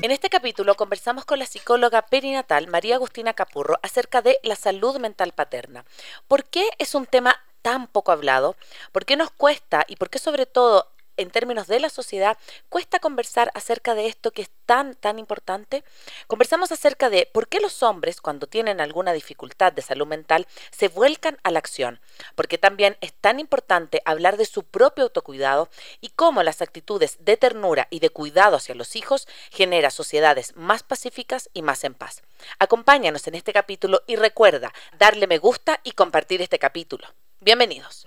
En este capítulo conversamos con la psicóloga perinatal María Agustina Capurro acerca de la salud mental paterna. ¿Por qué es un tema tan poco hablado? ¿Por qué nos cuesta y por qué sobre todo en términos de la sociedad, cuesta conversar acerca de esto que es tan, tan importante. Conversamos acerca de por qué los hombres, cuando tienen alguna dificultad de salud mental, se vuelcan a la acción. Porque también es tan importante hablar de su propio autocuidado y cómo las actitudes de ternura y de cuidado hacia los hijos genera sociedades más pacíficas y más en paz. Acompáñanos en este capítulo y recuerda darle me gusta y compartir este capítulo. Bienvenidos.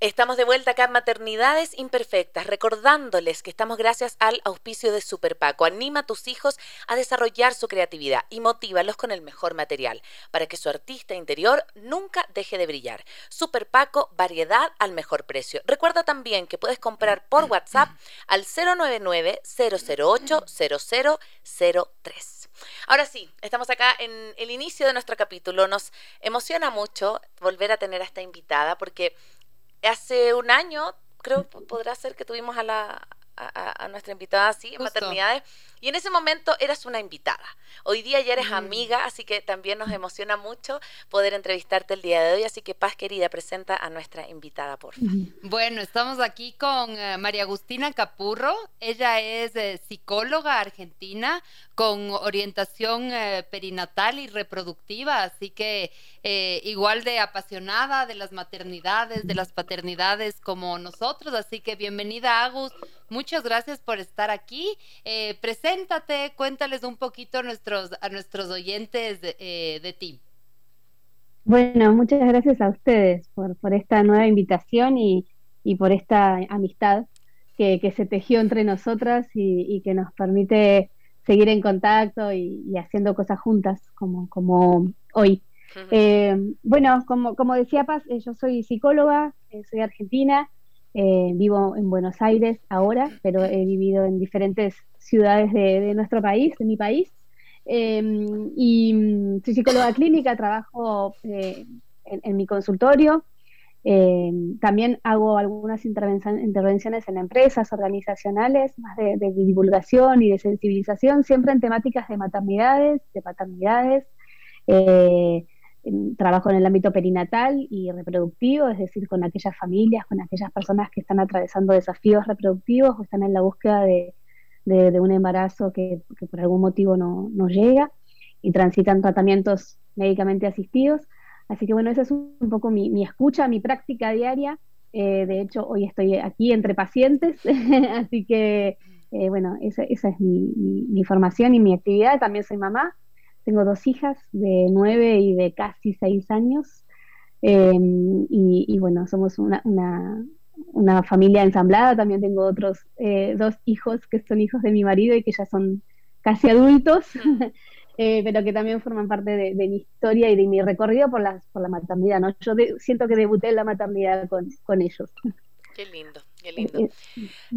Estamos de vuelta acá en Maternidades Imperfectas, recordándoles que estamos gracias al auspicio de Super Paco. Anima a tus hijos a desarrollar su creatividad y motívalos con el mejor material para que su artista interior nunca deje de brillar. Super Paco, variedad al mejor precio. Recuerda también que puedes comprar por WhatsApp al 099 008 0003. Ahora sí, estamos acá en el inicio de nuestro capítulo. Nos emociona mucho volver a tener a esta invitada porque hace un año, creo, podrá ser que tuvimos a la a, nuestra invitada así, en maternidades, y en ese momento eras una invitada. Hoy día ya eres amiga, así que también nos emociona mucho poder entrevistarte el día de hoy. Así que, Paz, querida, presenta a nuestra invitada, por favor. Bueno, estamos aquí con eh, María Agustina Capurro. Ella es eh, psicóloga argentina con orientación eh, perinatal y reproductiva, así que igual de apasionada de las maternidades, de las paternidades como nosotros. Así que bienvenida, Agus. Muchas gracias por estar aquí. presenta preséntate, cuéntales un poquito a nuestros, a nuestros oyentes de, eh, ti. Bueno, muchas gracias a ustedes por, por esta nueva invitación y, por esta amistad que, se tejió entre nosotras y, que nos permite seguir en contacto y, haciendo cosas juntas como, como hoy. Eh, bueno, como, como decía Paz, eh, yo soy psicóloga, soy argentina, vivo en Buenos Aires ahora, pero he vivido en diferentes ciudades de, nuestro país, de mi país. Em, y mm, soy psicóloga clínica, trabajo eh, en, mi consultorio. También hago algunas intervenciones en empresas organizacionales, más de, divulgación y de sensibilización, siempre en temáticas de maternidades, de paternidades. Eh, trabajo en el ámbito perinatal y reproductivo, es decir, con aquellas familias, con aquellas personas que están atravesando desafíos reproductivos o están en la búsqueda de, un embarazo que, por algún motivo no, llega y transitan tratamientos médicamente asistidos. Así que bueno, esa es un, poco mi, escucha, mi práctica diaria. Eh, de hecho, hoy estoy aquí entre pacientes, así que eh, bueno, esa, es mi, formación y mi actividad. También soy mamá, tengo dos hijas de nueve y de casi seis años. Eh, y, bueno, somos una, una familia ensamblada, también tengo otros eh, dos hijos que son hijos de mi marido y que ya son casi adultos, eh, pero que también forman parte de, mi historia y de mi recorrido por la, por la maternidad. ¿no? Yo siento que debuté en la maternidad con, con ellos. Qué lindo, qué lindo. Eh,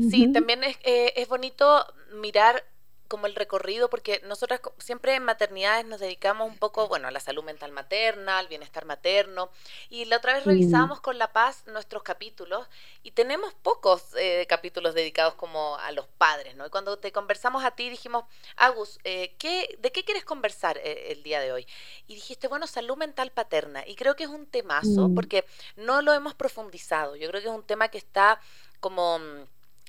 sí, también es, es bonito mirar como el recorrido, porque nosotras siempre en maternidades nos dedicamos un poco, bueno, a la salud mental materna, al bienestar materno, y la otra vez revisamos con La Paz nuestros capítulos y tenemos pocos eh, capítulos dedicados como a los padres, ¿no? Y cuando te conversamos a ti dijimos, Agus, eh, ¿qué, ¿de qué quieres conversar eh, el día de hoy? Y dijiste, bueno, salud mental paterna, y creo que es un temazo, mm. porque no lo hemos profundizado, yo creo que es un tema que está como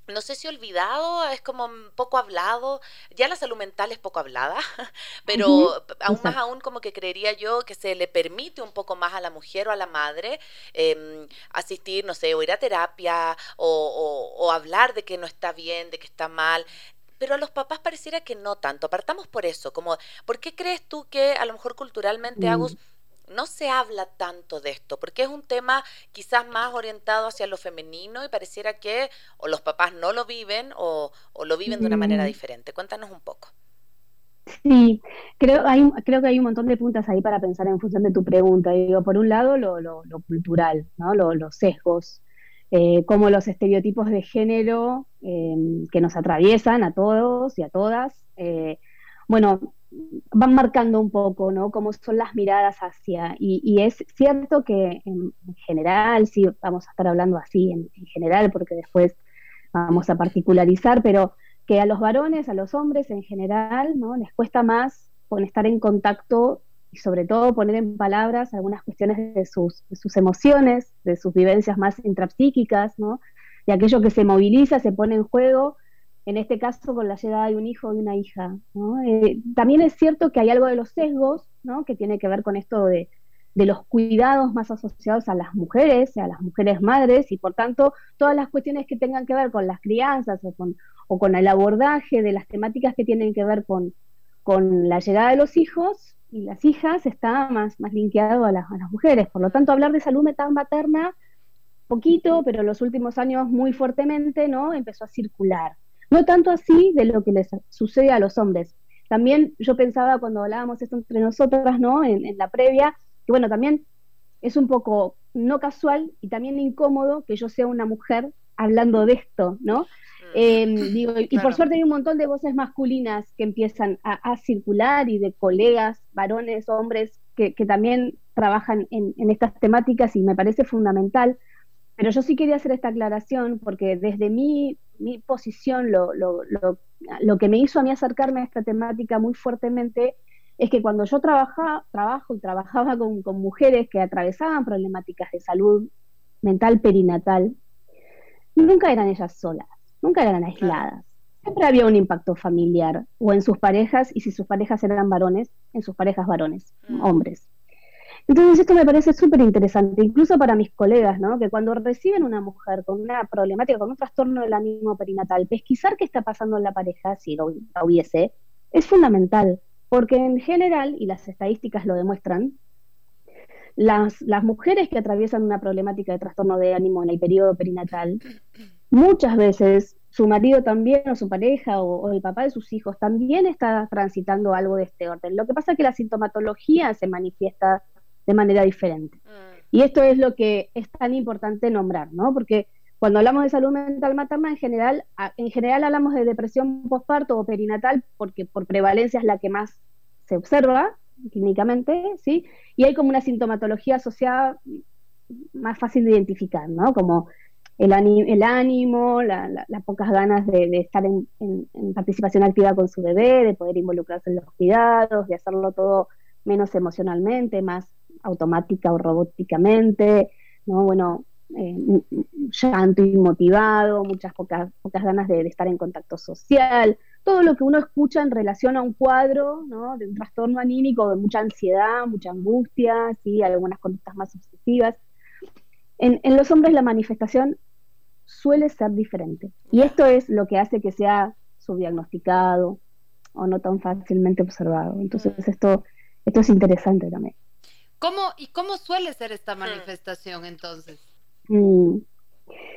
no sé si olvidado, es como poco hablado, ya la salud mental es poco hablada, pero aún más aún como que creería yo que se le permite un poco más a la mujer o a la madre em, asistir, no sé, o ir a terapia o, o, hablar de que no está bien, de que está mal pero a los papás pareciera que no tanto. Partamos por eso, como, ¿por qué crees tú que a lo mejor culturalmente, mm. Agus, no se habla tanto de esto, porque es un tema quizás más orientado hacia lo femenino y pareciera que o los papás no lo viven o, lo viven de una manera diferente. Cuéntanos un poco. Sí, creo, hay, creo que hay un montón de puntas ahí para pensar en función de tu pregunta. Digo, por un lado, lo, lo, cultural, ¿no? los sesgos, eh, como los estereotipos de género eh, que nos atraviesan a todos y a todas. Eh, bueno, van marcando un poco, ¿no? Cómo son las miradas hacia, y, es cierto que en, general, sí, vamos a estar hablando así en, general, porque después vamos a particularizar, pero que a los varones, a los hombres en general, ¿no? Les cuesta más con estar en contacto y sobre todo poner en palabras algunas cuestiones de sus, de sus emociones, de sus vivencias más intrapsíquicas, ¿no? De aquello que se moviliza, se pone en juego en este caso con la llegada de un hijo de una hija. Eh, también es cierto que hay algo de los sesgos ¿no? que tiene que ver con esto de, los cuidados más asociados a las mujeres, a las mujeres madres, y por tanto todas las cuestiones que tengan que ver con las crianzas o con, o con el abordaje de las temáticas que tienen que ver con, con la llegada de los hijos y las hijas está más, más linkeado a, las, a las mujeres. Por lo tanto, hablar de salud materna, poquito, pero en los últimos años muy fuertemente, ¿no? Empezó a circular. No tanto así de lo que les sucede a los hombres. También yo pensaba cuando hablábamos esto entre nosotras, ¿no? En, la previa, que bueno, también es un poco no casual y también incómodo que yo sea una mujer hablando de esto, ¿no? Mm. Em, digo, y por suerte hay un montón de voces masculinas que empiezan a, circular y de colegas, varones, hombres, que, también trabajan en, en, estas temáticas y me parece fundamental. Pero yo sí quería hacer esta aclaración porque desde mi mi posición, lo, lo, lo, lo, que me hizo a mí acercarme a esta temática muy fuertemente es que cuando yo trabaja, trabajo y trabajaba con, con mujeres que atravesaban problemáticas de salud mental perinatal, nunca eran ellas solas, nunca eran aisladas. Siempre había un impacto familiar, o en sus parejas, y si sus parejas eran varones, en sus parejas varones, mm. hombres. Entonces esto me parece súper interesante, incluso para mis colegas, ¿no? que cuando reciben una mujer con una problemática, con un trastorno del ánimo perinatal, pesquisar qué está pasando en la pareja, si lo hubiese, es fundamental, porque en general, y las estadísticas lo demuestran, las, mujeres que atraviesan una problemática de trastorno de ánimo en el periodo perinatal, muchas veces su marido también o su pareja o, el papá de sus hijos también está transitando algo de este orden. Lo que pasa es que la sintomatología se manifiesta de manera diferente. Mm. Y esto es lo que es tan importante nombrar, ¿no? Porque cuando hablamos de salud mental materna, en general, en general hablamos de depresión postparto o perinatal, porque por prevalencia es la que más se observa clínicamente, ¿sí? Y hay como una sintomatología asociada más fácil de identificar, ¿no? Como el, el ánimo, las pocas ganas de, estar en, en, participación activa con su bebé, de poder involucrarse en los cuidados, de hacerlo todo menos emocionalmente, más automática o robóticamente, ¿no? Bueno, eh, llanto inmotivado, muchas pocas, pocas ganas de, estar en contacto social, todo lo que uno escucha en relación a un cuadro ¿no? de un trastorno anímico, de mucha ansiedad, mucha angustia, ¿sí? algunas conductas más obsesivas. En, en los hombres la manifestación suele ser diferente. Y esto es lo que hace que sea subdiagnosticado o no tan fácilmente observado. Entonces mm. esto, esto es interesante también. ¿Cómo, ¿Y cómo suele ser esta manifestación entonces? Mm.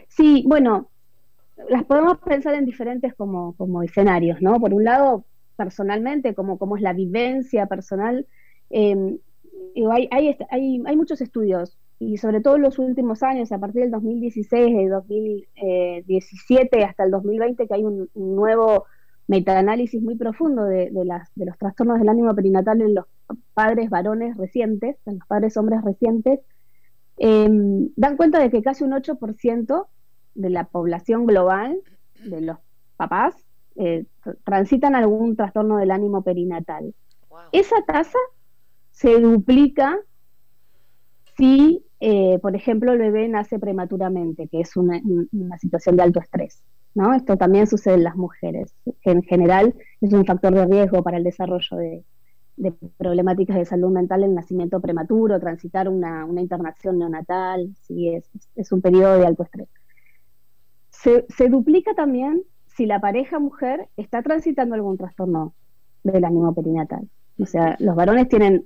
Sí, bueno, las podemos pensar en diferentes como, como escenarios, ¿no? Por un lado, personalmente, como, como es la vivencia personal, eh, hay, hay, hay, hay, muchos estudios, y sobre todo en los últimos años, a partir del 2016, de 2017 hasta el 2020, que hay un nuevo metaanálisis muy profundo de, las, de los trastornos del ánimo perinatal en los padres varones recientes, en los padres hombres recientes, em, dan cuenta de que casi un 8% de la población global, de los papás, eh, transitan algún trastorno del ánimo perinatal. Esa tasa se duplica si, eh, por ejemplo, el bebé nace prematuramente, que es una situación de alto estrés. ¿No? Esto también sucede en las mujeres, que en general es un factor de riesgo para el desarrollo de, problemáticas de salud mental el nacimiento prematuro, transitar una, internación neonatal, sí, es, es, un periodo de alto estrés. Se, se, duplica también si la pareja mujer está transitando algún trastorno del ánimo perinatal. O sea, los varones tienen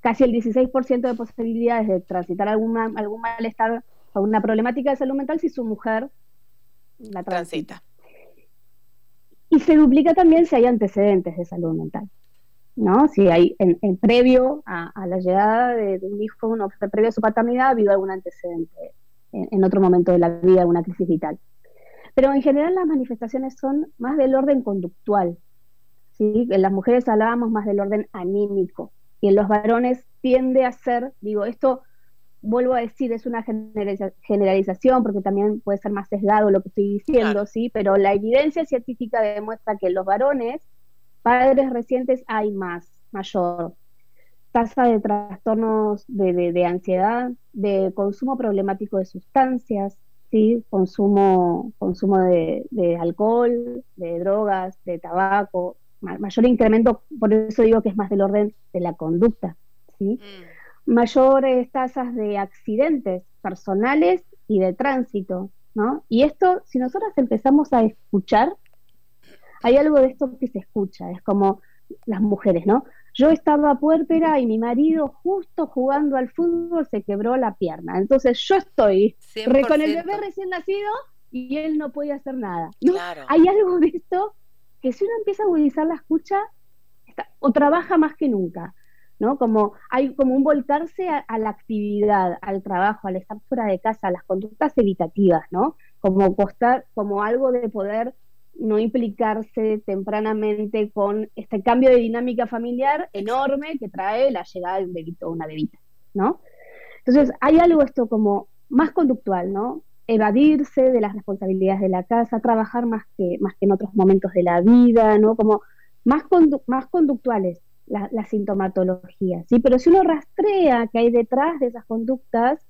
casi el 16% de posibilidades de transitar alguna, algún malestar o una problemática de salud mental si su mujer la transita. Y se duplica también si hay antecedentes de salud mental. ¿no? Si hay en, previo a, la llegada de, un hijo, uno, previo a su paternidad, ha habido algún antecedente en, otro momento de la vida, alguna crisis vital. Pero en general las manifestaciones son más del orden conductual. ¿sí? En las mujeres hablábamos más del orden anímico y en los varones tiende a ser, digo, esto vuelvo a decir, es una generalización porque también puede ser más sesgado lo que estoy diciendo, ¿sí? Pero la evidencia científica demuestra que en los varones, padres recientes, hay más, mayor tasa de trastornos de, ansiedad, de consumo problemático de sustancias, ¿sí? consumo, consumo de, alcohol, de drogas, de tabaco, mayor incremento, por eso digo que es más del orden de la conducta. ¿sí? Mm mayores tasas de accidentes personales y de tránsito, ¿no? Y esto, si nosotros empezamos a escuchar, hay algo de esto que se escucha, es como las mujeres, ¿no? Yo estaba puérpera y mi marido justo jugando al fútbol se quebró la pierna. Entonces yo estoy con el bebé recién nacido y él no puede hacer nada. Hay algo de esto que si uno empieza a agudizar la escucha, o trabaja más que nunca. ¿No? Como hay como un volcarse a, la actividad, al trabajo, al estar fuera de casa, a las conductas evitativas, ¿no? Como costar, como algo de poder no implicarse tempranamente con este cambio de dinámica familiar enorme que trae la llegada de un bebito o una bebita, ¿no? Entonces, hay algo esto como más conductual, ¿no? Evadirse de las responsabilidades de la casa, trabajar más que, más que en otros momentos de la vida, ¿no? Como más, más conductuales, la, sintomatología, ¿sí? Pero si uno rastrea que hay detrás de esas conductas,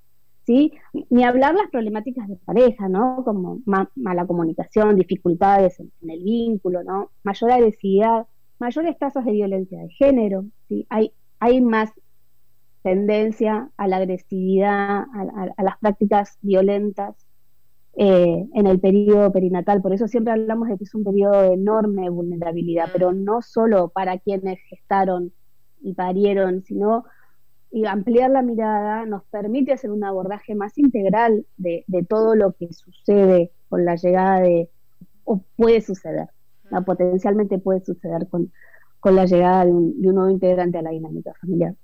¿sí? Ni hablar las problemáticas de pareja, ¿no? Como mala comunicación, dificultades en, el vínculo, ¿no? Mayor agresividad, mayores tasas de violencia de género, ¿sí? Hay, hay más tendencia a la agresividad, a las prácticas violentas, eh, en el periodo perinatal. Por eso siempre hablamos de que es un periodo de enorme vulnerabilidad, pero no solo para quienes gestaron y parieron, sino y ampliar la mirada nos permite hacer un abordaje más integral de, todo lo que sucede con la llegada de, o puede suceder, potencialmente puede suceder con, con la llegada de un, de un nuevo integrante a la dinámica familiar.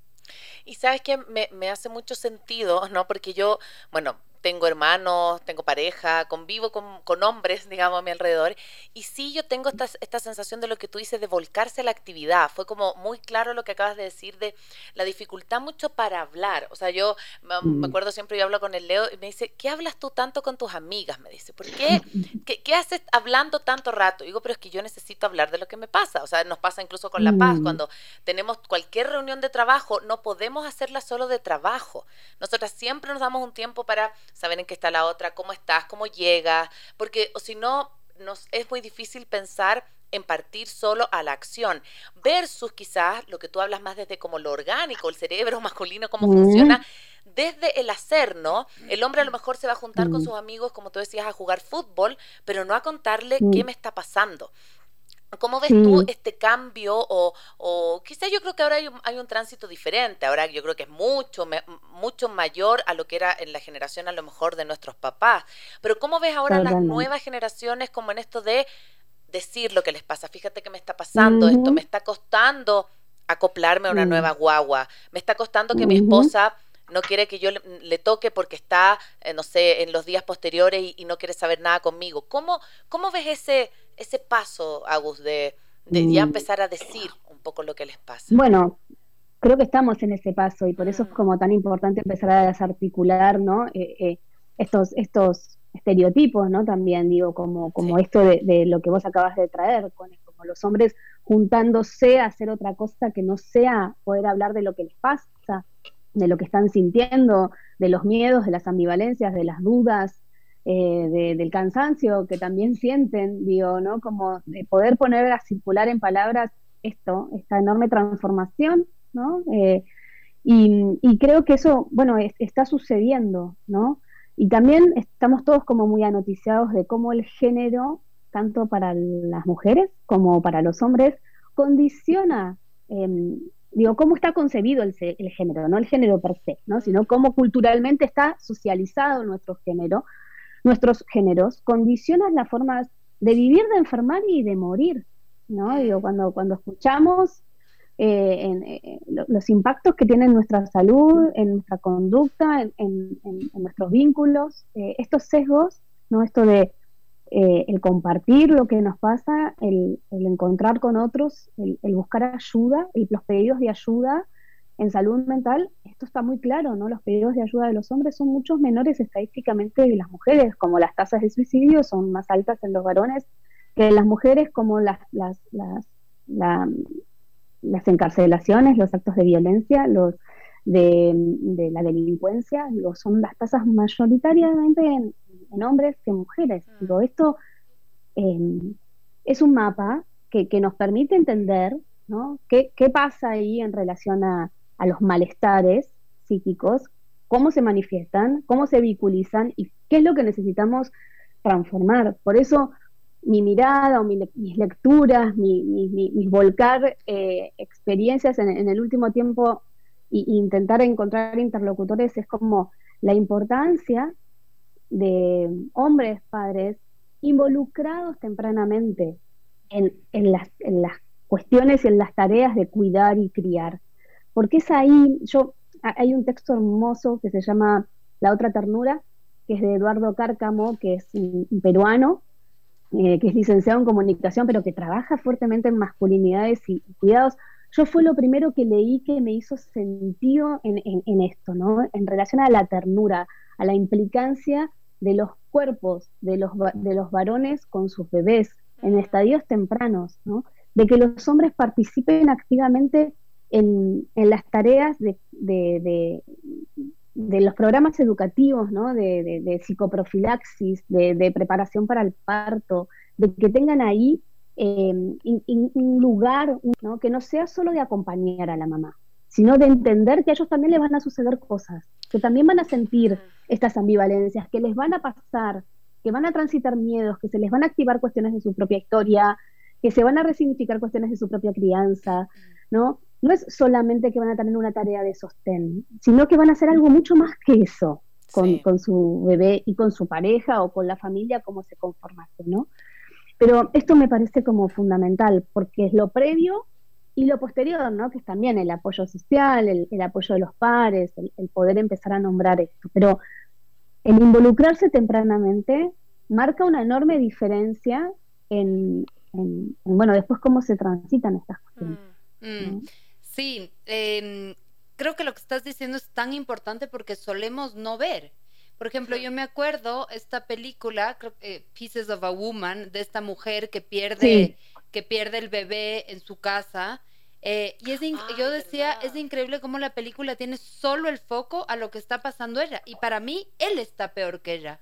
Y sabes que me, me, hace mucho sentido, ¿no? Porque yo, bueno, tengo hermanos, tengo pareja, convivo con, con, hombres, digamos, a mi alrededor. Y sí, yo tengo esta, esta sensación de lo que tú dices, de volcarse a la actividad. Fue como muy claro lo que acabas de decir de la dificultad mucho para hablar. O sea, yo me, mm. acuerdo siempre, yo hablo con el Leo y me dice, ¿qué hablas tú tanto con tus amigas? Me dice, ¿por qué? ¿Qué, qué haces hablando tanto rato? Y digo, pero es que yo necesito hablar de lo que me pasa. O sea, nos pasa incluso con La Paz, mm. cuando tenemos cualquier reunión de trabajo, no podemos hacerla solo de trabajo. Nosotras siempre nos damos un tiempo para saber en qué está la otra, cómo estás, cómo llegas, porque o si no, nos es muy difícil pensar en partir solo a la acción, versus quizás lo que tú hablas más desde como lo orgánico, el cerebro masculino, cómo funciona, desde el hacer, ¿no? El hombre a lo mejor se va a juntar con sus amigos, como tú decías, a jugar fútbol, pero no a contarle qué me está pasando. ¿Cómo ves tú este cambio? O, o quizás yo creo que ahora hay un, tránsito diferente, ahora yo creo que es mucho, mucho mayor a lo que era en la generación a lo mejor de nuestros papás. Pero ¿cómo ves ahora las nuevas generaciones como en esto de decir lo que les pasa? Fíjate que me está pasando esto, me está costando acoplarme a una nueva guagua, me está costando que mi esposa no quiere que yo le, toque porque está, eh, no sé, en los días posteriores y, no quiere saber nada conmigo. ¿Cómo, cómo ves ese, ese paso, Agus, de, de ya mm. empezar a decir un poco lo que les pasa? Bueno, creo que estamos en ese paso y por eso es mm. como tan importante empezar a desarticular, ¿no? Eh, eh, estos, estos estereotipos, ¿no? También digo, como, como esto de, de, lo que vos acabas de traer, con, como los hombres juntándose a hacer otra cosa que no sea poder hablar de lo que les pasa, de lo que están sintiendo, de los miedos, de las ambivalencias, de las dudas, eh, del cansancio que también sienten, digo, ¿no? Como de poder poner a circular en palabras esto, esta enorme transformación, ¿no? Eh, y, creo que eso, bueno, está sucediendo, ¿no? Y también estamos todos como muy anoticiados de cómo el género, tanto para las mujeres como para los hombres, condiciona, em, digo, cómo está concebido el, el, género, no el género per se, ¿no? Sino cómo culturalmente está socializado nuestro género, nuestros géneros, condicionan las formas de vivir, de enfermar y de morir, ¿no? Digo, cuando, cuando escuchamos eh, en, eh, los impactos que tiene en nuestra salud, en nuestra conducta, en, nuestros vínculos, eh, estos sesgos, ¿no? Esto de el compartir lo que nos pasa, el, encontrar con otros, el, buscar ayuda, los pedidos de ayuda en salud mental, esto está muy claro, ¿no? Los pedidos de ayuda de los hombres son muchos menores estadísticamente de las mujeres, como las tasas de suicidio son más altas en los varones que en las mujeres, como las, las, las las encarcelaciones, los actos de violencia, los de, la delincuencia, digo, son las tasas mayoritariamente en, hombres que en mujeres. Mm. Digo, esto em, es un mapa que, nos permite entender ¿no? ¿Qué, pasa ahí en relación a, a los malestares psíquicos, cómo se manifiestan, cómo se vehiculizan y qué es lo que necesitamos transformar. Por eso mi mirada o mis lecturas, mi, mis volcar eh, experiencias en, el último tiempo e intentar encontrar interlocutores es como la importancia de hombres, padres, involucrados tempranamente en, las, en las cuestiones y en las tareas de cuidar y criar. Porque es ahí, yo, hay un texto hermoso que se llama La otra ternura, que es de Eduardo Cárcamo, que es un peruano, eh, que es licenciado en comunicación, pero que trabaja fuertemente en masculinidades y, cuidados, yo fue lo primero que leí que me hizo sentido en, esto, ¿no? En relación a la ternura, a la implicancia de los cuerpos de los, de los varones con sus bebés en estadios tempranos, ¿no? De que los hombres participen activamente en, las tareas de, de los programas educativos, ¿no? de, psicoprofilaxis, de, preparación para el parto, de que tengan ahí em, un lugar ¿no? que no sea solo de acompañar a la mamá, sino de entender que a ellos también les van a suceder cosas, que también van a sentir estas ambivalencias, que les van a pasar, que van a transitar miedos, que se les van a activar cuestiones de su propia historia, que se van a resignificar cuestiones de su propia crianza, ¿no? no es solamente que van a tener una tarea de sostén, sino que van a hacer algo mucho más que eso con, su bebé y con su pareja o con la familia, como se conformase, ¿no? Pero esto me parece como fundamental, porque es lo previo y lo posterior, ¿no? Que es también el apoyo social, el, apoyo de los pares, el, poder empezar a nombrar esto. Pero el involucrarse tempranamente marca una enorme diferencia en, bueno, después cómo se transitan estas cuestiones. Mm, mm. Sí, em, creo que lo que estás diciendo es tan importante porque solemos no ver. Por ejemplo, yo me acuerdo esta película, creo que Pieces of a Woman, de esta mujer que pierde, que pierde el bebé en su casa. Eh, y es yo decía, es increíble cómo la película tiene solo el foco a lo que está pasando ella. Y para mí, él está peor que ella.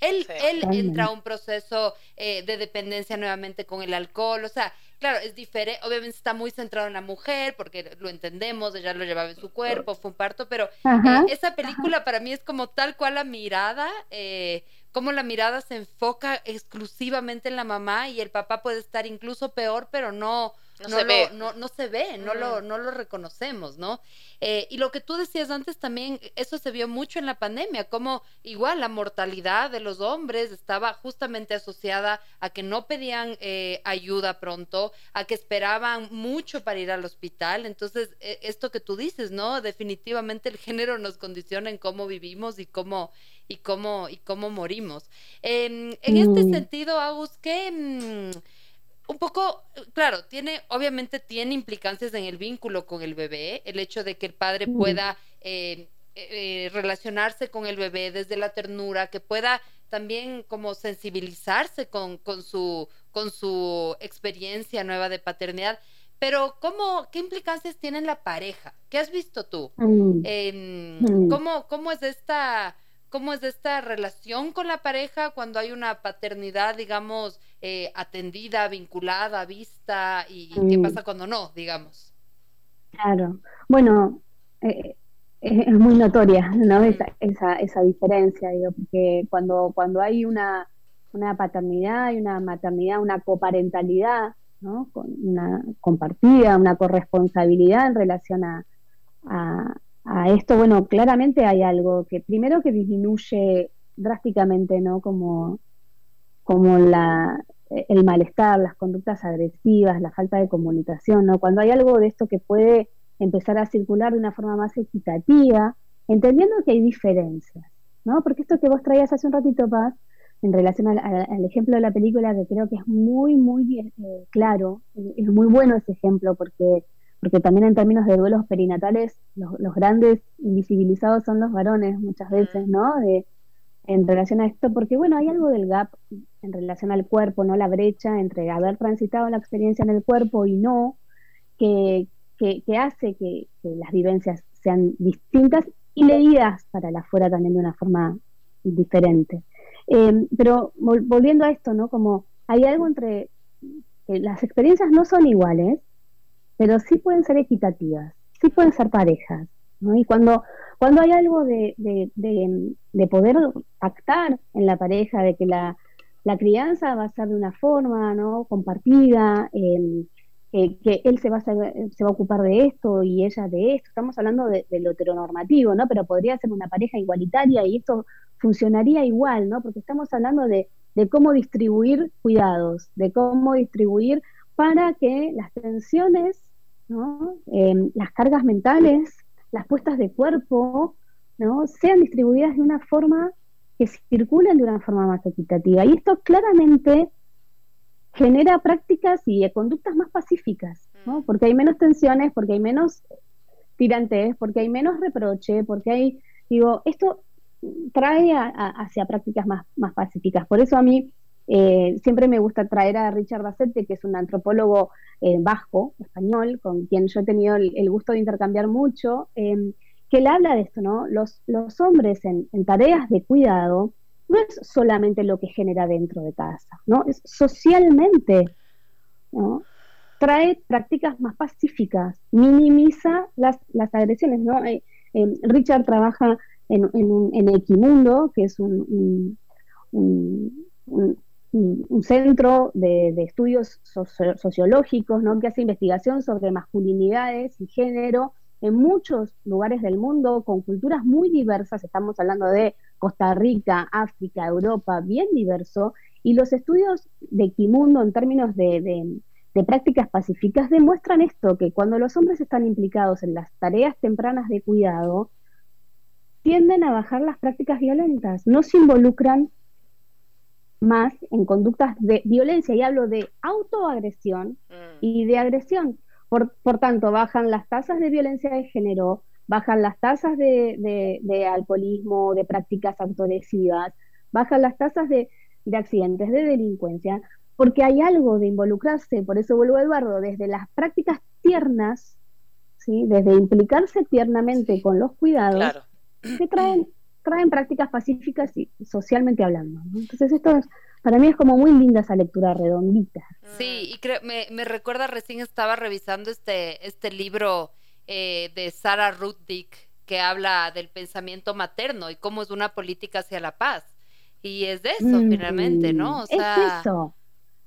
Él, él entra a un proceso eh, de dependencia nuevamente con el alcohol, o sea, claro, es diferente, obviamente está muy centrado en la mujer, porque lo entendemos, ella lo llevaba en su cuerpo, fue un parto, pero eh, esa película para mí es como tal cual la mirada, eh, como la mirada se enfoca exclusivamente en la mamá y el papá puede estar incluso peor, pero no, no, se, ve. No, no, se ve, no, lo, mm. no lo reconocemos, ¿no? Eh, y lo que tú decías antes también, eso se vio mucho en la pandemia, como igual la mortalidad de los hombres estaba justamente asociada a que no pedían eh, ayuda pronto, a que esperaban mucho para ir al hospital. Entonces, e, esto que tú dices, ¿no? Definitivamente el género nos condiciona en cómo vivimos y cómo y cómo y cómo morimos. Em, en este mm. sentido, Agus, ¿qué... Mm, un poco, claro, tiene, obviamente tiene implicancias en el vínculo con el bebé, el hecho de que el padre pueda eh, eh, relacionarse con el bebé desde la ternura, que pueda también como sensibilizarse con, con, su, con su experiencia nueva de paternidad. Pero, ¿cómo, ¿qué implicancias tiene la pareja? ¿Qué has visto tú? Mm. Mm. ¿cómo, ¿Cómo es esta cómo es esta relación con la pareja cuando hay una paternidad, digamos, eh, atendida, vinculada, vista, y, qué mm. pasa cuando no, digamos. Claro. Bueno, eh, es, muy notoria, ¿no? Esa, esa, esa, diferencia, digo, porque cuando, cuando hay una, una paternidad y una maternidad, una coparentalidad, ¿no? Con una compartida, una corresponsabilidad en relación a, a, esto, bueno, claramente hay algo que primero que disminuye drásticamente, ¿no? Como, como la, el malestar, las conductas agresivas, la falta de comunicación, ¿no? Cuando hay algo de esto que puede empezar a circular de una forma más equitativa, entendiendo que hay diferencias, ¿no? Porque esto que vos traías hace un ratito, Paz, en relación al, ejemplo de la película, que creo que es muy, muy eh, claro, es muy bueno ese ejemplo, porque, porque también en términos de duelos perinatales, los, los grandes invisibilizados son los varones muchas veces, ¿no? De, en relación a esto, porque bueno, hay algo del gap en relación al cuerpo, ¿no? La brecha entre haber transitado la experiencia en el cuerpo y no, que, que, hace que, las vivencias sean distintas y leídas para la afuera también de una forma diferente. Em, pero volviendo a esto, ¿no? Como hay algo entre que las experiencias no son iguales, pero sí pueden ser equitativas, sí pueden ser parejas, Y cuando, cuando hay algo de, de, poder pactar en la pareja, de que la, la, crianza va a ser de una forma, ¿no? Compartida, eh, que él se va, a se va a ocupar de esto y ella de esto. Estamos hablando de, lo heteronormativo, ¿no? Pero podría ser una pareja igualitaria y esto funcionaría igual, ¿no? Porque estamos hablando de, cómo distribuir cuidados, de cómo distribuir para que las tensiones, ¿no? Em, las cargas mentales, las puestas de cuerpo, ¿no? Sean distribuidas de una forma que circulen de una forma más equitativa. Y esto claramente genera prácticas y conductas más pacíficas, ¿no? Mm. Porque hay menos tensiones, porque hay menos tirantes, porque hay menos reproche, porque hay, digo, esto trae hacia prácticas más, más pacíficas. Por eso a mí eh, siempre me gusta traer a Richard Bassette, que es un antropólogo eh, vasco, español, con quien yo he tenido el, gusto de intercambiar mucho, eh, que él habla de esto, ¿no? Los, hombres en, en tareas de cuidado no es solamente lo que genera dentro de casa, ¿no? Es socialmente. Trae prácticas más pacíficas, minimiza las, las agresiones, ¿no? Eh, eh, Richard trabaja en, en, Equimundo, que es un, un, centro de, estudios sociológicos, ¿no? Que hace investigación sobre masculinidades y género en muchos lugares del mundo con culturas muy diversas, estamos hablando de Costa Rica, África, Europa, bien diverso, y los estudios de Kimundo en términos de, prácticas pacíficas demuestran esto, que cuando los hombres están implicados en las tareas tempranas de cuidado, tienden a bajar las prácticas violentas, no se involucran más en conductas de violencia, y hablo de autoagresión mm. y de agresión. Por, por tanto, bajan las tasas de violencia de género, bajan las tasas de, alcoholismo, de prácticas autolesivas, bajan las tasas de, accidentes, de delincuencia, porque hay algo de involucrarse, por eso vuelvo a Eduardo, desde las prácticas tiernas, ¿sí? desde implicarse tiernamente con los cuidados, que traen, traen prácticas pacíficas y socialmente hablando. Entonces esto es, para mí es como muy linda esa lectura redondita. Sí, y creo, me, me recuerda, recién estaba revisando este, este libro eh, de Sarah Ruddick que habla del pensamiento materno y cómo es una política hacia la paz. Y es de eso, finalmente, ¿no? O sea, es eso.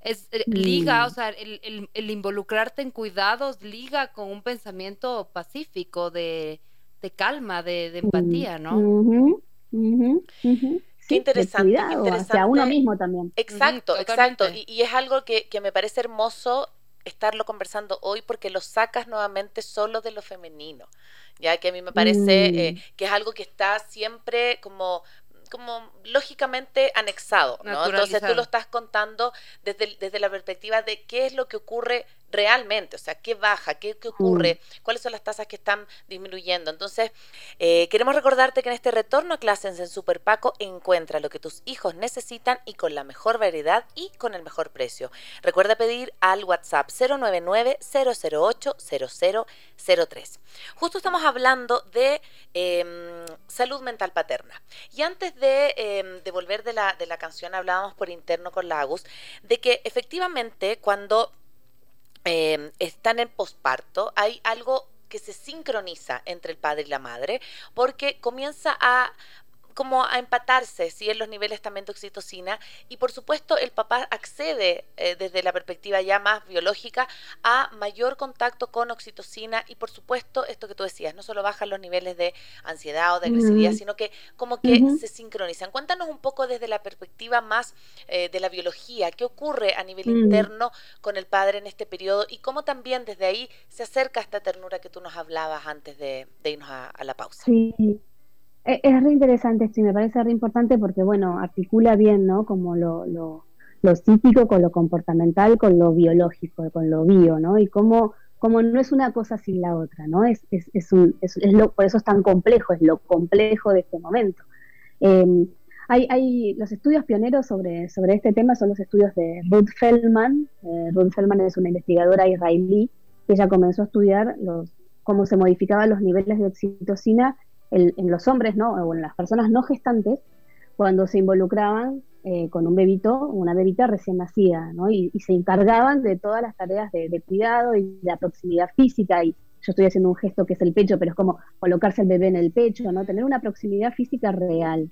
Es, eh, liga, mm. o sea, el, el, involucrarte en cuidados liga con un pensamiento pacífico, de, de calma, de, de empatía, ¿no? Qué interesante, qué interesante. Hacia uno mismo también. Exacto, exacto. Y, y, es algo que, que me parece hermoso estarlo conversando hoy porque lo sacas nuevamente solo de lo femenino, ya que a mí me parece eh, mm. que es algo que está siempre como como lógicamente anexado, ¿no? Entonces tú lo estás contando desde, desde la perspectiva de qué es lo que ocurre realmente, o sea, qué baja, qué, ocurre, mm. cuáles son las tasas que están disminuyendo. Entonces, eh, queremos recordarte que en este retorno a clases en Super Paco encuentra lo que tus hijos necesitan y con la mejor variedad y con el mejor precio. Recuerda pedir al WhatsApp 099 008 0003. Justo estamos hablando de em, salud mental paterna. Y antes de, em, de volver de la, de la canción, hablábamos por interno con la Agus, de que efectivamente cuando Em, están en posparto, hay algo que se sincroniza entre el padre y la madre, porque comienza a como a empatarse, si en los niveles también de oxitocina. Y por supuesto el papá accede eh, desde la perspectiva ya más biológica a mayor contacto con oxitocina. Y por supuesto esto que tú decías, no solo bajan los niveles de ansiedad o de agresividad, sino que como que se sincronizan. Cuéntanos un poco desde la perspectiva más eh, de la biología, qué ocurre a nivel interno con el padre en este periodo y cómo también desde ahí se acerca esta ternura que tú nos hablabas antes de, irnos a, a la pausa. Sí. Eh, es re interesante esto y me parece re importante porque, bueno, articula bien, ¿no? Como lo, lo, lo psíquico con lo comportamental, con lo biológico, con lo bio, ¿no? Y cómo, como no es una cosa sin la otra, ¿no? Es, es, es, un, es, lo, por eso es tan complejo, es lo complejo de este momento. Em, hay, hay, los estudios pioneros sobre, sobre este tema son los estudios de Ruth Feldman. Eh, Ruth Feldman es una investigadora israelí que ella comenzó a estudiar los, cómo se modificaban los niveles de oxitocina en los hombres, ¿no? O en las personas no gestantes, cuando se involucraban eh, con un bebito, una bebita recién nacida, ¿no? Y, se encargaban de todas las tareas de, cuidado y de la proximidad física. Y yo estoy haciendo un gesto que es el pecho, pero es como colocarse el bebé en el pecho, ¿no? Tener una proximidad física real.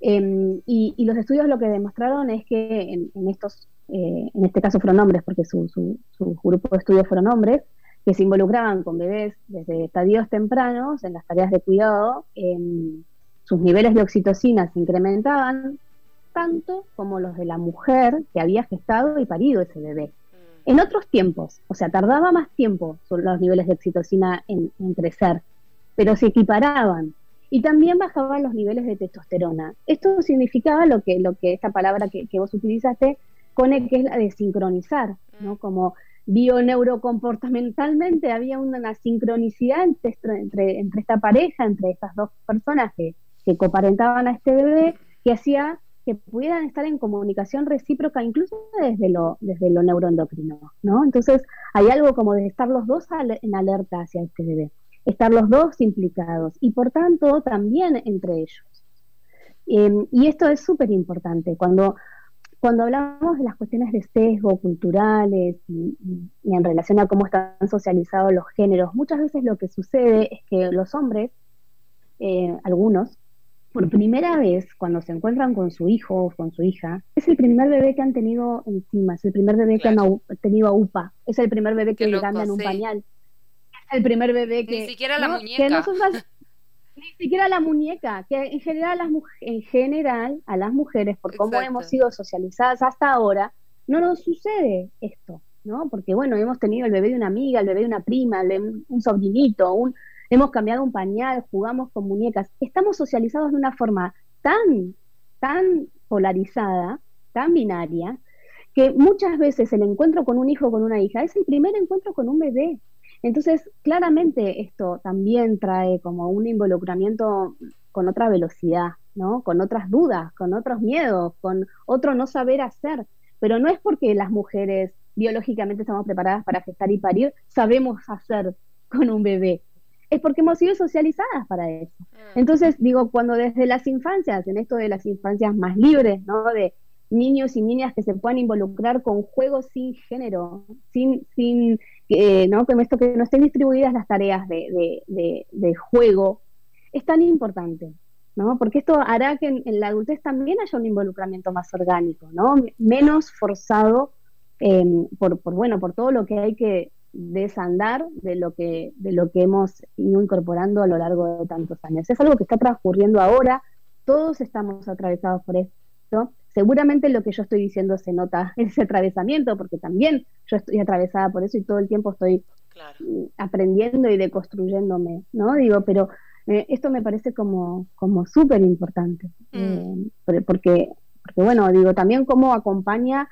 Em, y, los estudios lo que demostraron es que en, estos, eh, en este caso fueron hombres, porque su, su, su grupo de estudios fueron hombres, que se involucraban con bebés desde estadios tempranos en las tareas de cuidado, sus niveles de oxitocina se incrementaban tanto como los de la mujer que había gestado y parido ese bebé. Mm. En otros tiempos, o sea, tardaba más tiempo los niveles de oxitocina en, crecer, pero se equiparaban. Y también bajaban los niveles de testosterona. Esto significaba lo que, lo que esta palabra que, que vos utilizaste, Cone, que es la de sincronizar, ¿no? Mm. Como bioneurocompportamentalmente había una, sincronicidad entre, esta pareja, entre estas dos personas que, que coparentaban a este bebé, que hacía que pudieran estar en comunicación recíproca incluso desde lo, desde lo neuroendocrino, ¿no? Entonces hay algo como de estar los dos en alerta hacia este bebé, estar los dos implicados y por tanto también entre ellos. Em, y esto es súper importante. Cuando cuando hablamos de las cuestiones de sesgo culturales y, en relación a cómo están socializados los géneros, muchas veces lo que sucede es que los hombres, eh, algunos, por primera vez cuando se encuentran con su hijo o con su hija, es el primer bebé que han tenido encima, es el primer bebé que han tenido a UPA, es el primer bebé que le cambian un pañal, es el primer bebé que... Ni siquiera la muñeca. Ni siquiera la muñeca, que en general, las, en general a las mujeres, por cómo hemos sido socializadas hasta ahora, no nos sucede esto, ¿no? Porque bueno, hemos tenido el bebé de una amiga, el bebé de una prima, un sobrinito, un, hemos cambiado un pañal, jugamos con muñecas. Estamos socializados de una forma tan, tan polarizada, tan binaria, que muchas veces el encuentro con un hijo o con una hija es el primer encuentro con un bebé. Entonces, claramente esto también trae como un involucramiento con otra velocidad, ¿no? Con otras dudas, con otros miedos, con otro no saber hacer. Pero no es porque las mujeres biológicamente estamos preparadas para gestar y parir, sabemos hacer con un bebé. Es porque hemos sido socializadas para eso. Mm. Entonces, digo, cuando desde las infancias, en esto de las infancias más libres, ¿no? De niños y niñas que se puedan involucrar con juegos sin género, sin, sin eh, ¿no? Como esto que no estén distribuidas las tareas de, de, juego, es tan importante, ¿no? Porque esto hará que en, la adultez también haya un involucramiento más orgánico, ¿no? Menos forzado em, por, por, bueno, por todo lo que hay que desandar de lo que, de lo que hemos ido incorporando a lo largo de tantos años. Es algo que está transcurriendo ahora, todos estamos atravesados por esto, seguramente lo que yo estoy diciendo se nota ese atravesamiento, porque también yo estoy atravesada por eso y todo el tiempo estoy mm, aprendiendo y deconstruyéndome, ¿no? Digo, pero eh, esto me parece como, como súper importante, mm. eh, porque, porque, bueno, digo, también cómo acompaña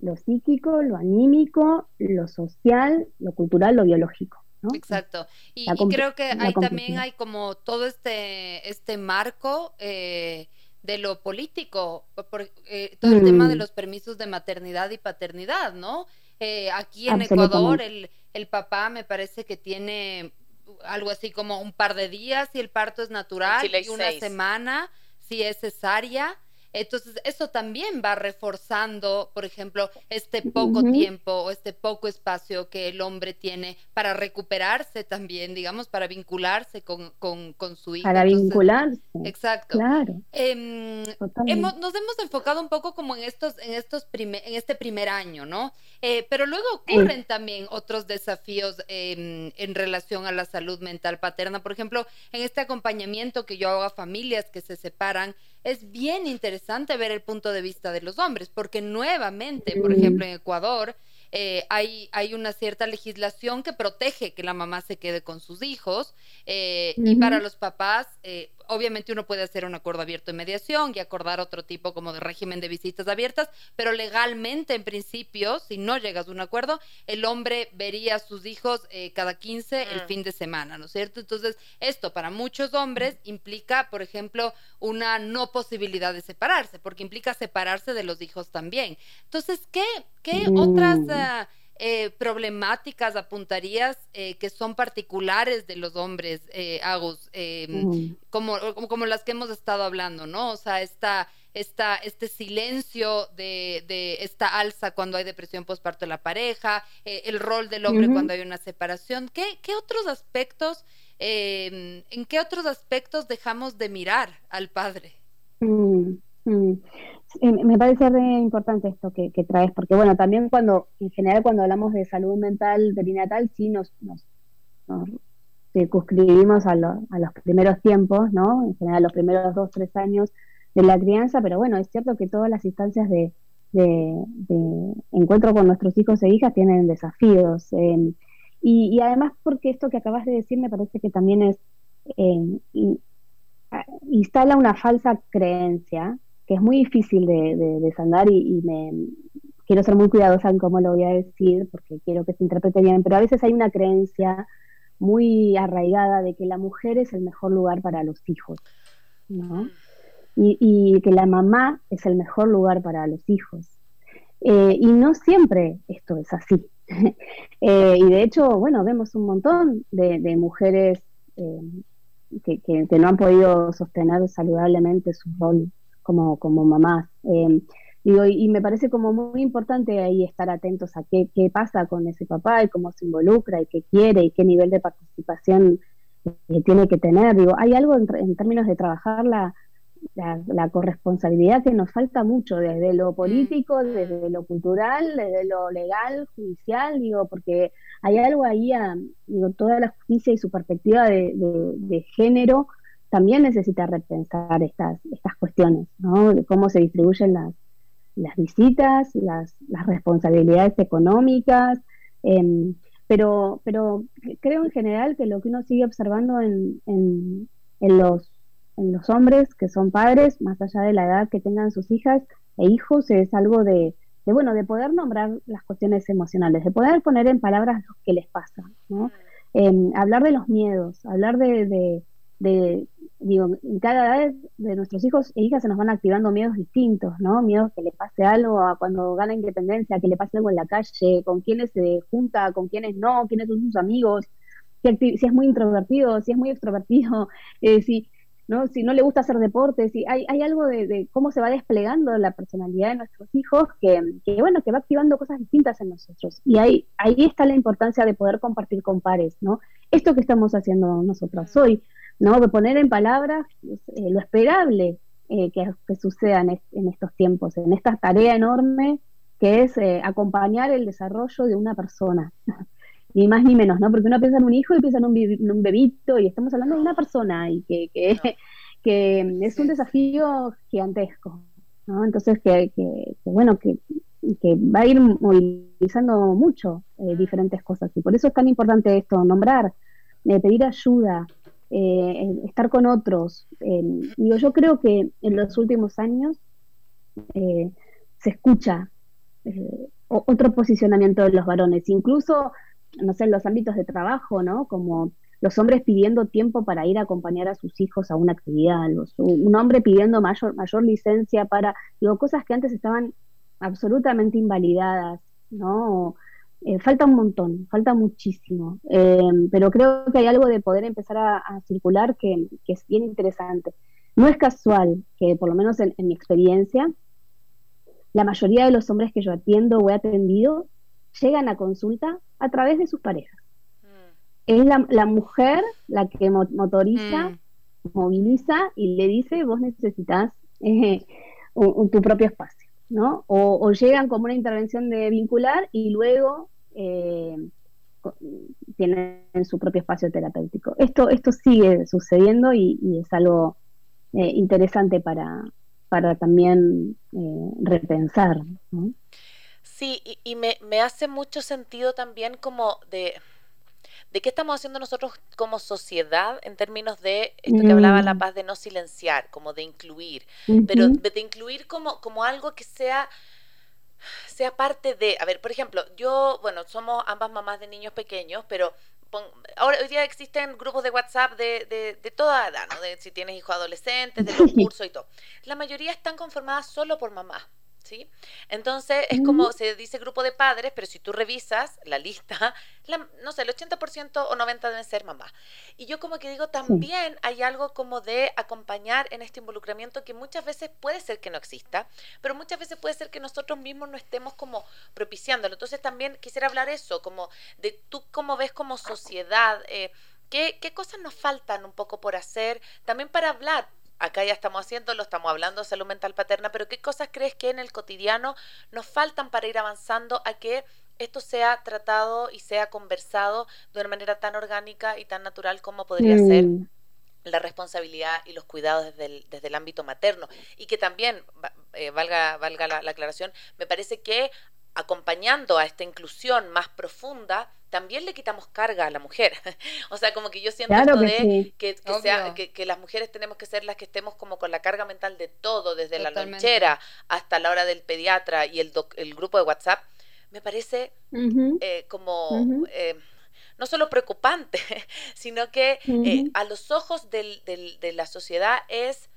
lo psíquico, lo anímico, lo social, lo cultural, lo biológico. Exacto. Y, creo que hay, también hay como todo este, este marco eh, de lo político, por, eh, todo el tema de mm. los permisos de maternidad y paternidad, ¿no? Eh, aquí en Ecuador el, el papá me parece que tiene algo así como un par de días si el parto es natural y una semana si es cesárea. Entonces, eso también va reforzando, por ejemplo, este poco tiempo o este poco espacio que el hombre tiene para recuperarse también, digamos, para vincularse con, su hijo. Para vincularse. Exacto. Claro. Em, nos hemos enfocado un poco como en estos, en estos en este primer año, ¿no? Eh, pero luego ocurren también otros desafíos em, en relación a la salud mental paterna. Por ejemplo, en este acompañamiento que yo hago a familias que se separan, es bien interesante ver el punto de vista de los hombres, porque nuevamente, por ejemplo, en Ecuador, eh, hay, hay una cierta legislación que protege que la mamá se quede con sus hijos eh, y para los papás eh, obviamente uno puede hacer un acuerdo abierto de mediación y acordar otro tipo como de régimen de visitas abiertas, pero legalmente, en principio, si no llegas a un acuerdo, el hombre vería a sus hijos eh, cada 15 el mm. fin de semana, ¿no es cierto? Entonces, esto para muchos hombres implica, por ejemplo, una no posibilidad de separarse, porque implica separarse de los hijos también. Entonces, ¿qué, qué otras... Mm. Eh, problemáticas apuntarías eh, que son particulares de los hombres, eh, Agus, em, como, como, las que hemos estado hablando, ¿no? O sea, esta, esta, este silencio de, de esta alza cuando hay depresión postparto de la pareja, eh, el rol del hombre cuando hay una separación. ¿Qué, qué otros aspectos, em, en qué otros aspectos dejamos de mirar al padre? Mm, mm me parece re importante esto que, traes, porque bueno, también cuando, en general cuando hablamos de salud mental perinatal, sí nos, nos, circunscribimos a, a, los primeros tiempos, ¿no? En general los primeros dos, tres años de la crianza, pero bueno, es cierto que todas las instancias de, de, encuentro con nuestros hijos e hijas tienen desafíos. Em, y, además porque esto que acabas de decir me parece que también es... Eh, instala una falsa creencia que es muy difícil de, desandar y, me quiero ser muy cuidadosa en cómo lo voy a decir porque quiero que se interprete bien, pero a veces hay una creencia muy arraigada de que la mujer es el mejor lugar para los hijos, ¿no? Y, que la mamá es el mejor lugar para los hijos. Eh, y no siempre esto es así. Eh, y de hecho, bueno, vemos un montón de, mujeres eh, que, no han podido sostener saludablemente su rol como, como mamás. Em, digo, y, me parece como muy importante ahí estar atentos a qué, qué, pasa con ese papá y cómo se involucra y qué quiere y qué nivel de participación eh, tiene que tener. Digo, hay algo en, términos de trabajar la, la, corresponsabilidad que nos falta mucho desde lo político, desde lo cultural, desde lo legal, judicial, digo, porque hay algo ahí, digo, toda la justicia y su perspectiva de, de género también necesita repensar estas, estas cuestiones, ¿no? De cómo se distribuyen las, las visitas, las, las responsabilidades económicas, em, pero, pero creo en general que lo que uno sigue observando en, en, en, los, en los hombres que son padres, más allá de la edad que tengan sus hijas e hijos, es algo de, de bueno, de poder nombrar las cuestiones emocionales, de poder poner en palabras lo que les pasa, ¿no? Em, hablar de los miedos, hablar de, de, digo, cada vez de nuestros hijos e hijas se nos van activando miedos distintos, ¿no? Miedos que le pase algo a cuando gana independencia, que le pase algo en la calle, con quiénes se junta, con quiénes no, quiénes son sus amigos, si, es muy introvertido, si es muy extrovertido, eh, si, ¿no? si no le gusta hacer deporte, si hay, hay algo de, cómo se va desplegando la personalidad de nuestros hijos que, que, bueno, que va activando cosas distintas en nosotros. Y ahí, ahí está la importancia de poder compartir con pares, ¿no? Esto que estamos haciendo nosotras hoy ¿no? Poner en palabras eh, lo esperable eh, que, suceda en, estos tiempos, en esta tarea enorme que es eh, acompañar el desarrollo de una persona. ni más ni menos, ¿no? Porque uno piensa en un hijo y piensa en un, bebito y estamos hablando de una persona y que, que, que es un desafío gigantesco, ¿no? Entonces, que, que, bueno, que, va a ir movilizando mucho diferentes cosas y por eso es tan importante esto, nombrar, pedir ayuda, eh, estar con otros. digo, yo creo que en los últimos años eh, se escucha eh, otro posicionamiento de los varones, incluso, no sé, en los ámbitos de trabajo, ¿no? Como los hombres pidiendo tiempo para ir a acompañar a sus hijos a una actividad, un hombre pidiendo mayor, mayor licencia para, digo, cosas que antes estaban absolutamente invalidadas, ¿no? Eh, falta un montón, falta muchísimo, eh, pero creo que hay algo de poder empezar a, circular que, es bien interesante. No es casual que, por lo menos en, mi experiencia, la mayoría de los hombres que yo atiendo o he atendido llegan a consulta a través de sus parejas. Mm. Es la, mujer la que motoriza, mm. moviliza y le dice, vos necesitas eh, tu propio espacio. ¿No? O, llegan como una intervención de vincular y luego eh, tienen su propio espacio terapéutico. Esto, esto sigue sucediendo y, es algo eh, interesante para, para también eh, repensar. Sí, y, y me, me hace mucho sentido también como de de qué estamos haciendo nosotros como sociedad en términos de esto que hablaba La mm. Paz de no silenciar, como de incluir, pero de, incluir como, como algo que sea sea parte de, a ver, por ejemplo, yo, bueno, somos ambas mamás de niños pequeños, pero ahora hoy día existen grupos de WhatsApp de, de, de toda edad, ¿no? De si tienes hijos adolescentes, de los cursos y todo. La mayoría están conformadas solo por mamás. ¿Sí? Entonces es como se dice grupo de padres, pero si tú revisas la lista, no sé, el 80% o 90% deben ser mamás. Y yo como que digo, también hay algo como de acompañar en este involucramiento que muchas veces puede ser que no exista, pero muchas veces puede ser que nosotros mismos no estemos como propiciándolo. Entonces también quisiera hablar eso, como de tú cómo ves como sociedad. Eh, ¿Qué, ¿Qué, cosas nos faltan un poco por hacer? También para hablar, acá ya estamos haciéndolo, estamos hablando de salud mental paterna, pero ¿qué cosas crees que en el cotidiano nos faltan para ir avanzando a que esto sea tratado y sea conversado de una manera tan orgánica y tan natural como podría ser mm. la responsabilidad y los cuidados desde el, desde el ámbito materno? Y que también, eh, valga, valga la aclaración, me parece que acompañando a esta inclusión más profunda, también le quitamos carga a la mujer. o sea, como que yo siento esto de que, sea, que, las mujeres tenemos que ser las que estemos como con la carga mental de todo, desde la lonchera hasta la hora del pediatra y el, el grupo de WhatsApp, me parece eh, como... Eh, no solo preocupante, sino que eh, a los ojos del, del, de la sociedad es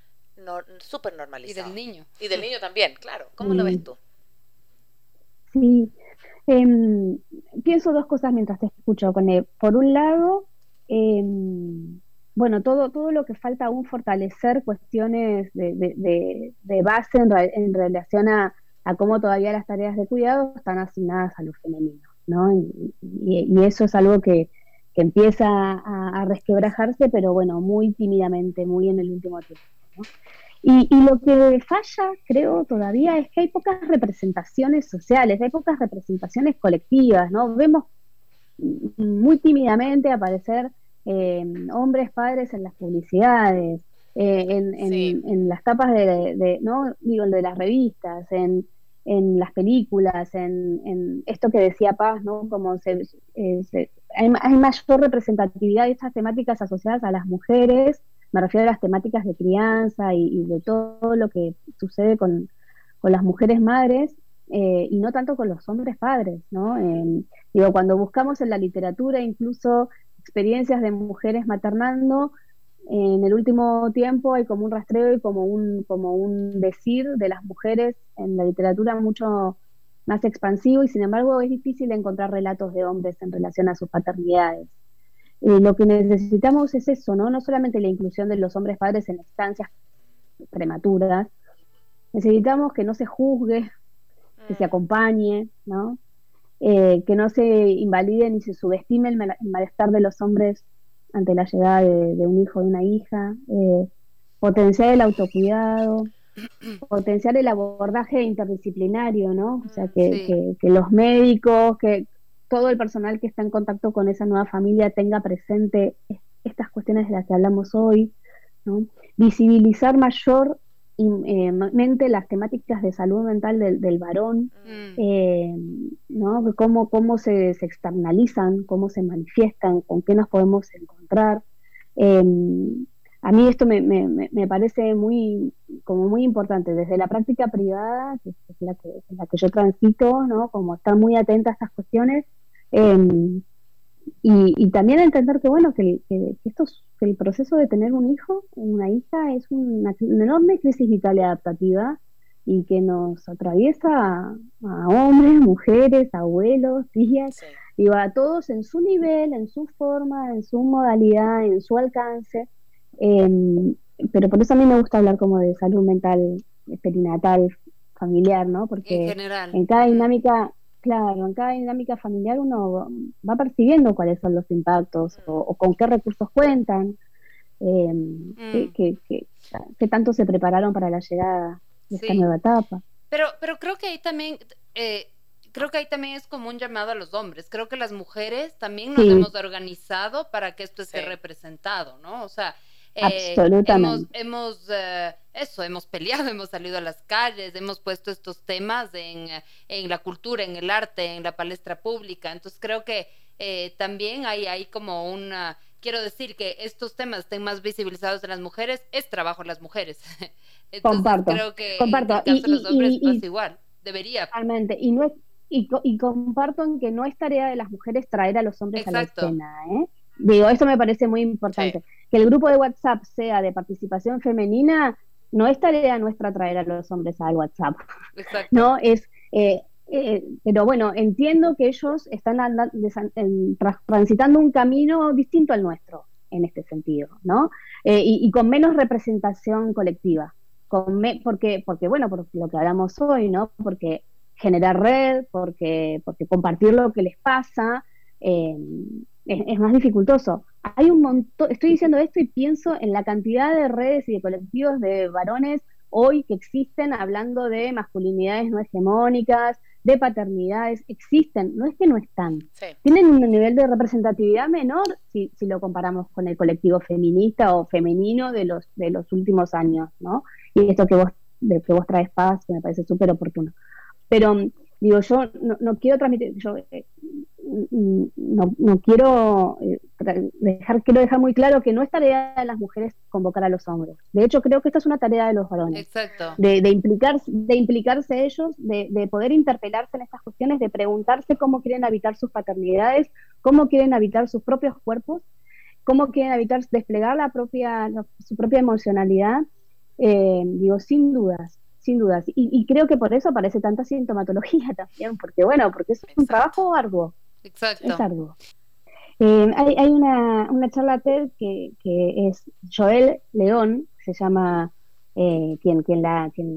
súper normalizado. Y del niño. Y del niño también, claro. ¿Cómo lo ves tú? Sí, Em, pienso dos cosas mientras te escucho. Por un lado, em, bueno, todo, todo lo que falta aún fortalecer cuestiones de, base en, relación a, cómo todavía las tareas de cuidado están asignadas a los femeninos, ¿no? Y, eso es algo que, empieza a, a, resquebrajarse, pero bueno, muy tímidamente, muy en el último tiempo. ¿no? Y, lo que falla, creo, todavía es que hay pocas representaciones sociales, hay pocas representaciones colectivas, ¿no? Vemos muy tímidamente aparecer eh, hombres padres en las publicidades, eh, en, las tapas de, ¿no? Digo, de las revistas, en, las películas, en, esto que decía Paz, ¿no? Como se, eh, hay, hay, mayor representatividad de estas temáticas asociadas a las mujeres me refiero a las temáticas de crianza y, de todo lo que sucede con, las mujeres madres eh, y no tanto con los hombres padres, ¿no? digo, cuando buscamos en la literatura incluso experiencias de mujeres maternando, en el último tiempo hay como un rastreo y como un, como un decir de las mujeres en la literatura mucho más expansivo y sin embargo es difícil encontrar relatos de hombres en relación a sus paternidades. Eh, lo que necesitamos es eso, ¿no? No solamente la inclusión de los hombres padres en estancias prematuras, necesitamos que no se juzgue, que se mm. acompañe, ¿no? Eh, que no se invalide ni se subestime el, malestar de los hombres ante la llegada de, un hijo o de una hija, eh, potenciar el autocuidado, potenciar el abordaje interdisciplinario, ¿no? O sea, que, que los médicos, que todo el personal que está en contacto con esa nueva familia tenga presente estas cuestiones de las que hablamos hoy, visibilizar mayormente eh, las temáticas de salud mental del, varón, mm. eh, ¿no? cómo, cómo se, externalizan, cómo se manifiestan, con qué nos podemos encontrar. Em, a mí esto me, me, parece muy, como muy importante, desde la práctica privada, que es la que, la que yo transito, ¿no? Como estar muy atenta a estas cuestiones, em, y, también entender que, bueno, que, que, esto, que el proceso de tener un hijo, una hija, es una, enorme crisis vital y adaptativa, y que nos atraviesa a, hombres, mujeres, abuelos, tías, y va a todos en su nivel, en su forma, en su modalidad, en su alcance. Em, pero por eso a mí me gusta hablar como de salud mental perinatal, familiar, ¿no? Porque en, cada dinámica, claro, en cada dinámica familiar uno va percibiendo cuáles son los impactos o, con qué recursos cuentan, eh, mm. que, tanto se prepararon para la llegada de esta nueva etapa. Pero, pero creo que ahí también eh, creo que ahí también es como un llamado a los hombres. Creo que las mujeres también nos hemos organizado para que esto esté representado, ¿no? O sea, eh, Absolutamente. Hemos, eh, eso, hemos peleado, hemos salido a las calles, hemos puesto estos temas en, en la cultura, en el arte, en la palestra pública. Entonces creo que eh, también hay, hay como una... Quiero decir que estos temas estén más visibilizados de las mujeres, es trabajo de las mujeres. Entonces, comparto, creo que comparto. en el caso de los hombres pasa igual. Debería. Totalmente. Y no es, y, y, comparto en que no es tarea de las mujeres traer a los hombres a la escena. ¿eh? Digo, eso me parece muy importante. Que el grupo de WhatsApp sea de participación femenina, no es tarea nuestra traer a los hombres al WhatsApp. Exacto. No, es. Eh, eh, pero bueno, entiendo que ellos están transitando un camino distinto al nuestro en este sentido, ¿no? Eh, y, con menos representación colectiva. Con porque, porque, bueno, por lo que hablamos hoy, ¿no? Porque generar red, porque, porque compartir lo que les pasa es, más dificultoso. Hay un montón, estoy diciendo esto y pienso en la cantidad de redes y de colectivos de varones hoy que existen hablando de masculinidades no hegemónicas, de paternidades, existen, no es que no están. Tienen un nivel de representatividad menor si, si, lo comparamos con el colectivo feminista o femenino de los, de los últimos años, ¿no? Y esto que vos, de, que vos traes paz, que me parece súper oportuno. Pero digo, yo no, quiero transmitir, yo eh, no, no, quiero eh, dejar, quiero dejar muy claro que no es tarea de las mujeres convocar a los hombres. De hecho, creo que esta es una tarea de los varones. Exacto. De, de, implicarse, de implicarse ellos, de, de poder interpelarse en estas cuestiones, de preguntarse cómo quieren habitar sus paternidades, cómo quieren habitar sus propios cuerpos, cómo quieren habitar, desplegar la propia, su propia emocionalidad. Eh, digo, sin dudas, sin dudas. Y, creo que por eso aparece tanta sintomatología también, porque bueno, porque es un trabajo arduo. Exacto. Es arduo. Eh, hay, hay una, una, charla TED que, que, es Joel León, se llama eh, quien, quien, la, quien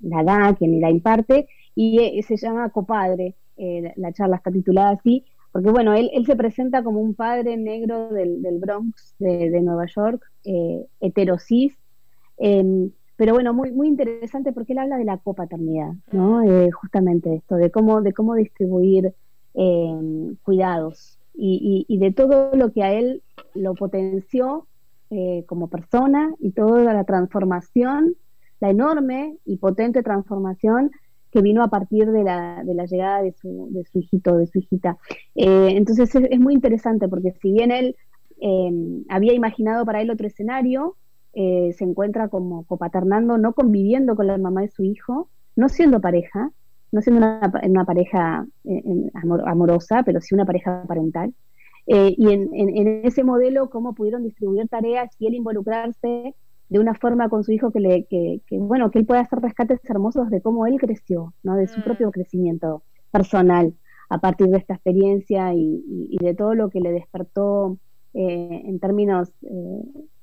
la, da, quien la imparte, y eh, se llama Copadre. la charla está titulada así, porque bueno, él, él se presenta como un padre negro del, del Bronx de, de Nueva York, heterosis, em, pero bueno, muy, muy interesante porque él habla de la copaternidad, ¿no? Eh, justamente esto, de cómo, de cómo distribuir eh, cuidados y, y, de todo lo que a él lo potenció eh, como persona y toda la transformación, la enorme y potente transformación que vino a partir de la, de la llegada de su, de su hijito, de su hijita. entonces es, es, muy interesante porque si bien él había imaginado para él otro escenario, eh, se encuentra como copaternando, no conviviendo con la mamá de su hijo, no siendo pareja, no siendo una, pareja eh, amorosa, pero sí una pareja parental. Eh, y en, ese modelo, cómo pudieron distribuir tareas y él involucrarse de una forma con su hijo que, le, que, bueno, que él pueda hacer rescates hermosos de cómo él creció, ¿no? de su mm. propio crecimiento personal a partir de esta experiencia y, de todo lo que le despertó en términos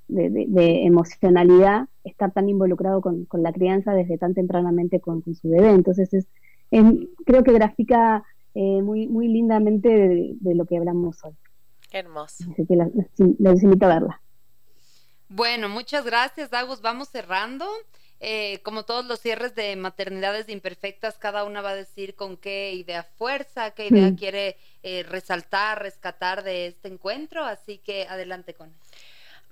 de, emocionalidad estar tan involucrado con, la crianza desde tan tempranamente con, su bebé. Entonces, es, creo que grafica eh, muy, muy lindamente de, lo que hablamos hoy. hermoso. Así que les invito a verla. Bueno, muchas gracias, Agus. Vamos cerrando. Eh, como todos los cierres de maternidades imperfectas, cada una va a decir con qué idea fuerza, qué idea mm. quiere eh, resaltar, rescatar de este encuentro. Así que adelante con eso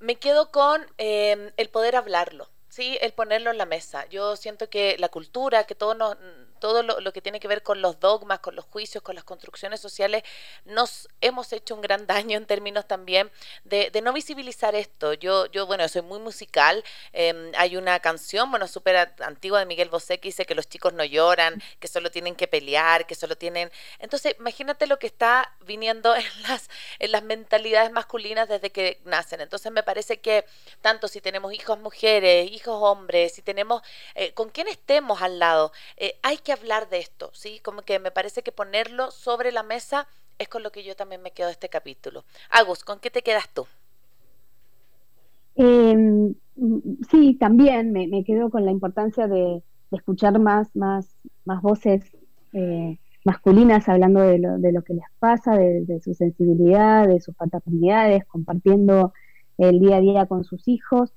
me quedo con em, el poder hablarlo, ¿sí? El ponerlo en la mesa. Yo siento que la cultura, que todos nos, todo lo, que tiene que ver con los dogmas, con los juicios, con las construcciones sociales, nos hemos hecho un gran daño en términos también de, no visibilizar esto. Yo, yo, bueno, soy muy musical. Em, hay una canción, bueno, súper antigua de Miguel Bosé que dice que los chicos no lloran, que solo tienen que pelear, que solo tienen... Entonces, imagínate lo que está viniendo en las, en las mentalidades masculinas desde que nacen. Entonces, me parece que tanto si tenemos hijos mujeres, hijos hombres, si tenemos... Eh, con quién estemos al lado, eh, hay que hablar de esto, ¿sí? Como que me parece que ponerlo sobre la mesa es con lo que yo también me quedo de este capítulo. Agus, ¿con qué te quedas tú? Em, sí, también me, quedo con la importancia de, escuchar más, más, más voces eh, masculinas hablando de lo, de lo, que les pasa, de, su sensibilidad, de sus paternidades, compartiendo el día a día con sus hijos.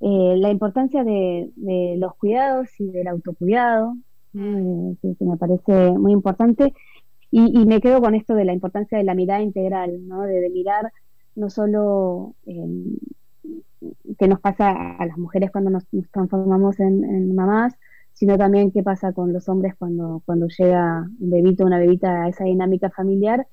Eh, la importancia de, los cuidados y del autocuidado, eh, que, me parece muy importante, y, me quedo con esto de la importancia de la mirada integral, ¿no? de, mirar no solo em, qué nos pasa a las mujeres cuando nos, transformamos en, mamás, sino también qué pasa con los hombres cuando, cuando llega un bebito o una bebita a esa dinámica familiar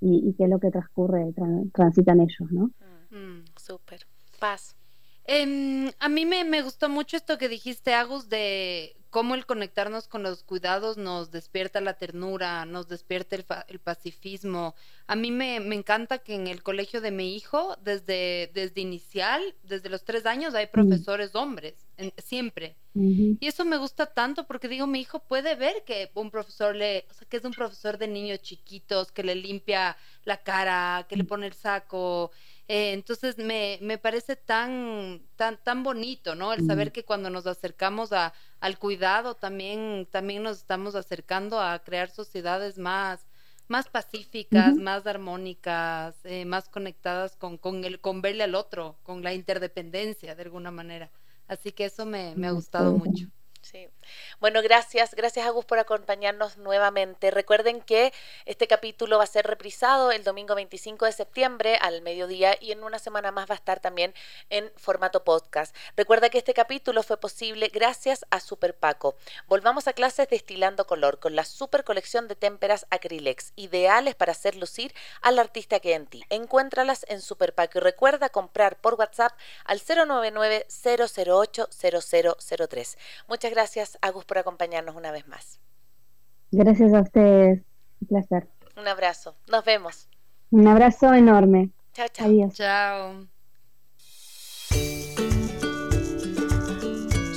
y, qué es lo que transcurre, transitan ellos, ¿no? Mm, mm, súper. Paz. Em, a mí me, me, gustó mucho esto que dijiste, Agus, de cómo el conectarnos con los cuidados nos despierta la ternura, nos despierta el, pacifismo. A mí me, encanta que en el colegio de mi hijo, desde, desde inicial, desde los tres años, hay profesores hombres, siempre. Y eso me gusta tanto porque digo, mi hijo puede ver que un profesor le, o sea, que es un profesor de niños chiquitos, que le limpia la cara, que le pone el saco. Eh, entonces me, me, parece tan, tan, tan bonito, ¿no? El saber que cuando nos acercamos a, al cuidado también, también nos estamos acercando a crear sociedades más, más pacíficas, más armónicas, eh, más conectadas con, con, el, con verle al otro, con la interdependencia de alguna manera. Así que eso me, me ha gustado mucho. Sí. Bueno, gracias, gracias Agus por acompañarnos nuevamente. Recuerden que este capítulo va a ser reprisado el domingo 25 de septiembre al mediodía y en una semana más va a estar también en formato podcast. Recuerda que este capítulo fue posible gracias a Super Paco. Volvamos a clases destilando color con la super colección de témperas Acrylex, ideales para hacer lucir al artista que en ti. Encuéntralas en Super Paco y recuerda comprar por WhatsApp al 099 008 0003. Muchas gracias, Agus, por acompañarnos una vez más. Gracias a ustedes. Un placer. Un abrazo. Nos vemos. Un abrazo enorme. Chao, chao. Adiós. Chao.